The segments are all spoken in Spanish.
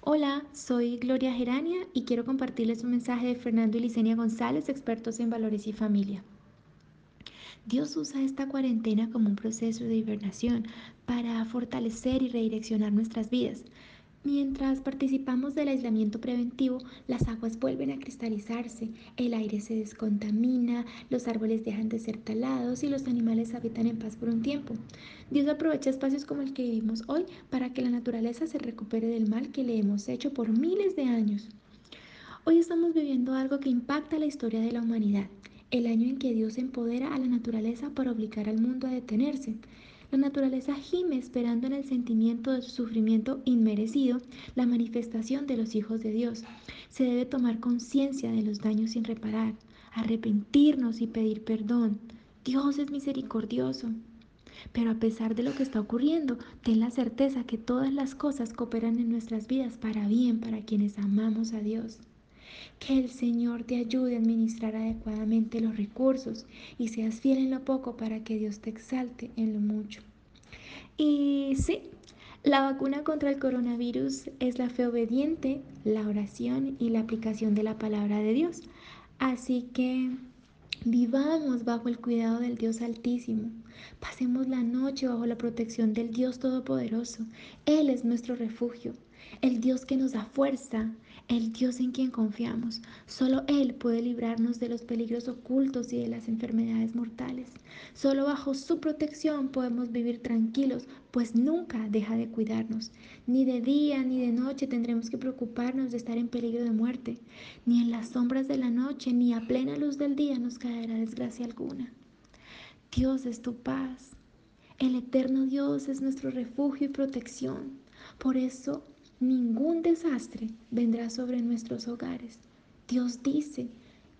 Hola, soy Gloria Gerania y quiero compartirles un mensaje de Fernando y Licenia González, expertos en valores y familia. Dios usa esta cuarentena como un proceso de hibernación para fortalecer y redireccionar nuestras vidas. Mientras participamos del aislamiento preventivo, las aguas vuelven a cristalizarse, el aire se descontamina, los árboles dejan de ser talados y los animales habitan en paz por un tiempo. Dios aprovecha espacios como el que vivimos hoy para que la naturaleza se recupere del mal que le hemos hecho por miles de años. Hoy estamos viviendo algo que impacta la historia de la humanidad, el año en que Dios empodera a la naturaleza para obligar al mundo a detenerse. La naturaleza gime esperando en el sentimiento de su sufrimiento inmerecido la manifestación de los hijos de Dios. Se debe tomar conciencia de los daños sin reparar, arrepentirnos y pedir perdón. Dios es misericordioso. Pero a pesar de lo que está ocurriendo, ten la certeza que todas las cosas cooperan en nuestras vidas para bien para quienes amamos a Dios. Que el Señor te ayude a administrar adecuadamente los recursos y seas fiel en lo poco para que Dios te exalte en lo mucho. Y sí, la vacuna contra el coronavirus es la fe obediente, la oración y la aplicación de la palabra de Dios. Así que vivamos bajo el cuidado del Dios Altísimo. Pasemos la noche bajo la protección del Dios Todopoderoso. Él es nuestro refugio, el Dios que nos da fuerza, el Dios en quien confiamos. Solo Él puede librarnos de los peligros ocultos y de las enfermedades mortales. Solo bajo su protección podemos vivir tranquilos, pues nunca deja de cuidarnos. Ni de día ni de noche tendremos que preocuparnos de estar en peligro de muerte. Ni en las sombras de la noche ni a plena luz del día nos caerá desgracia alguna. Dios es tu paz. El eterno Dios es nuestro refugio y protección. Por eso ningún desastre vendrá sobre nuestros hogares. Dios dice,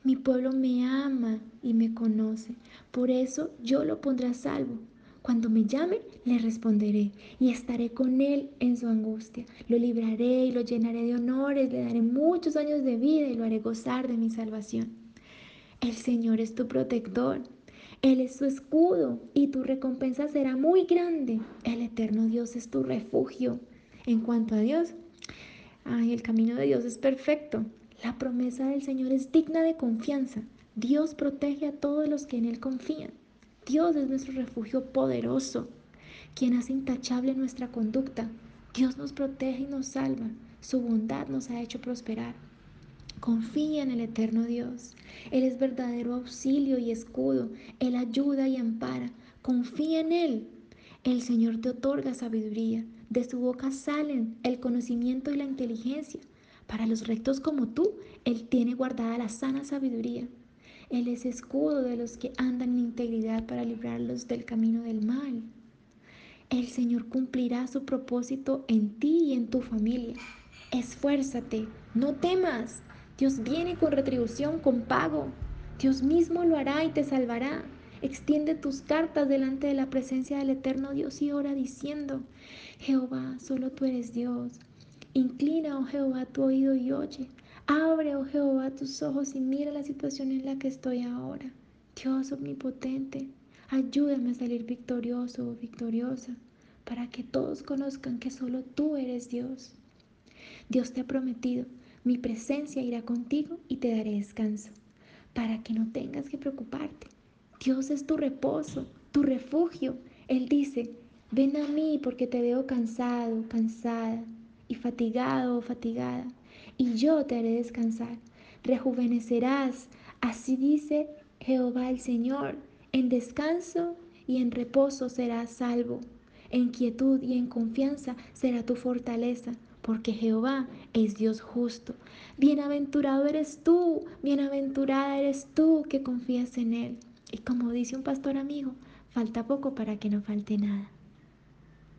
mi pueblo me ama y me conoce, por eso yo lo pondré a salvo. Cuando me llame, le responderé y estaré con él en su angustia. Lo libraré y lo llenaré de honores, le daré muchos años de vida y lo haré gozar de mi salvación. El Señor es tu protector, Él es tu escudo y tu recompensa será muy grande. El eterno Dios es tu refugio. En cuanto a Dios, el camino de Dios es perfecto. La promesa del Señor es digna de confianza. Dios protege a todos los que en Él confían. Dios es nuestro refugio poderoso, quien hace intachable nuestra conducta. Dios nos protege y nos salva. Su bondad nos ha hecho prosperar. Confía en el eterno Dios. Él es verdadero auxilio y escudo. Él ayuda y ampara. Confía en Él. El Señor te otorga sabiduría. De su boca salen el conocimiento y la inteligencia. Para los rectos como tú, Él tiene guardada la sana sabiduría. Él es escudo de los que andan en integridad para librarlos del camino del mal. El Señor cumplirá su propósito en ti y en tu familia. Esfuérzate, no temas. Dios viene con retribución, con pago. Dios mismo lo hará y te salvará. Extiende tus cartas delante de la presencia del eterno Dios y ora diciendo, Jehová, solo tú eres Dios. Inclina, oh Jehová, tu oído y oye. Abre, oh Jehová, tus ojos y mira la situación en la que estoy ahora. Dios omnipotente, ayúdame a salir victorioso o victoriosa para que todos conozcan que solo tú eres Dios. Dios te ha prometido, mi presencia irá contigo y te daré descanso, para que no tengas que preocuparte. Dios es tu reposo, tu refugio. Él dice, ven a mí porque te veo cansado, cansada y fatigado o fatigada, y yo te haré descansar. Rejuvenecerás, así dice Jehová el Señor, en descanso y en reposo serás salvo. En quietud y en confianza será tu fortaleza, porque Jehová es Dios justo. Bienaventurado eres tú, bienaventurada eres tú que confías en Él. Y como dice un pastor amigo, falta poco para que no falte nada.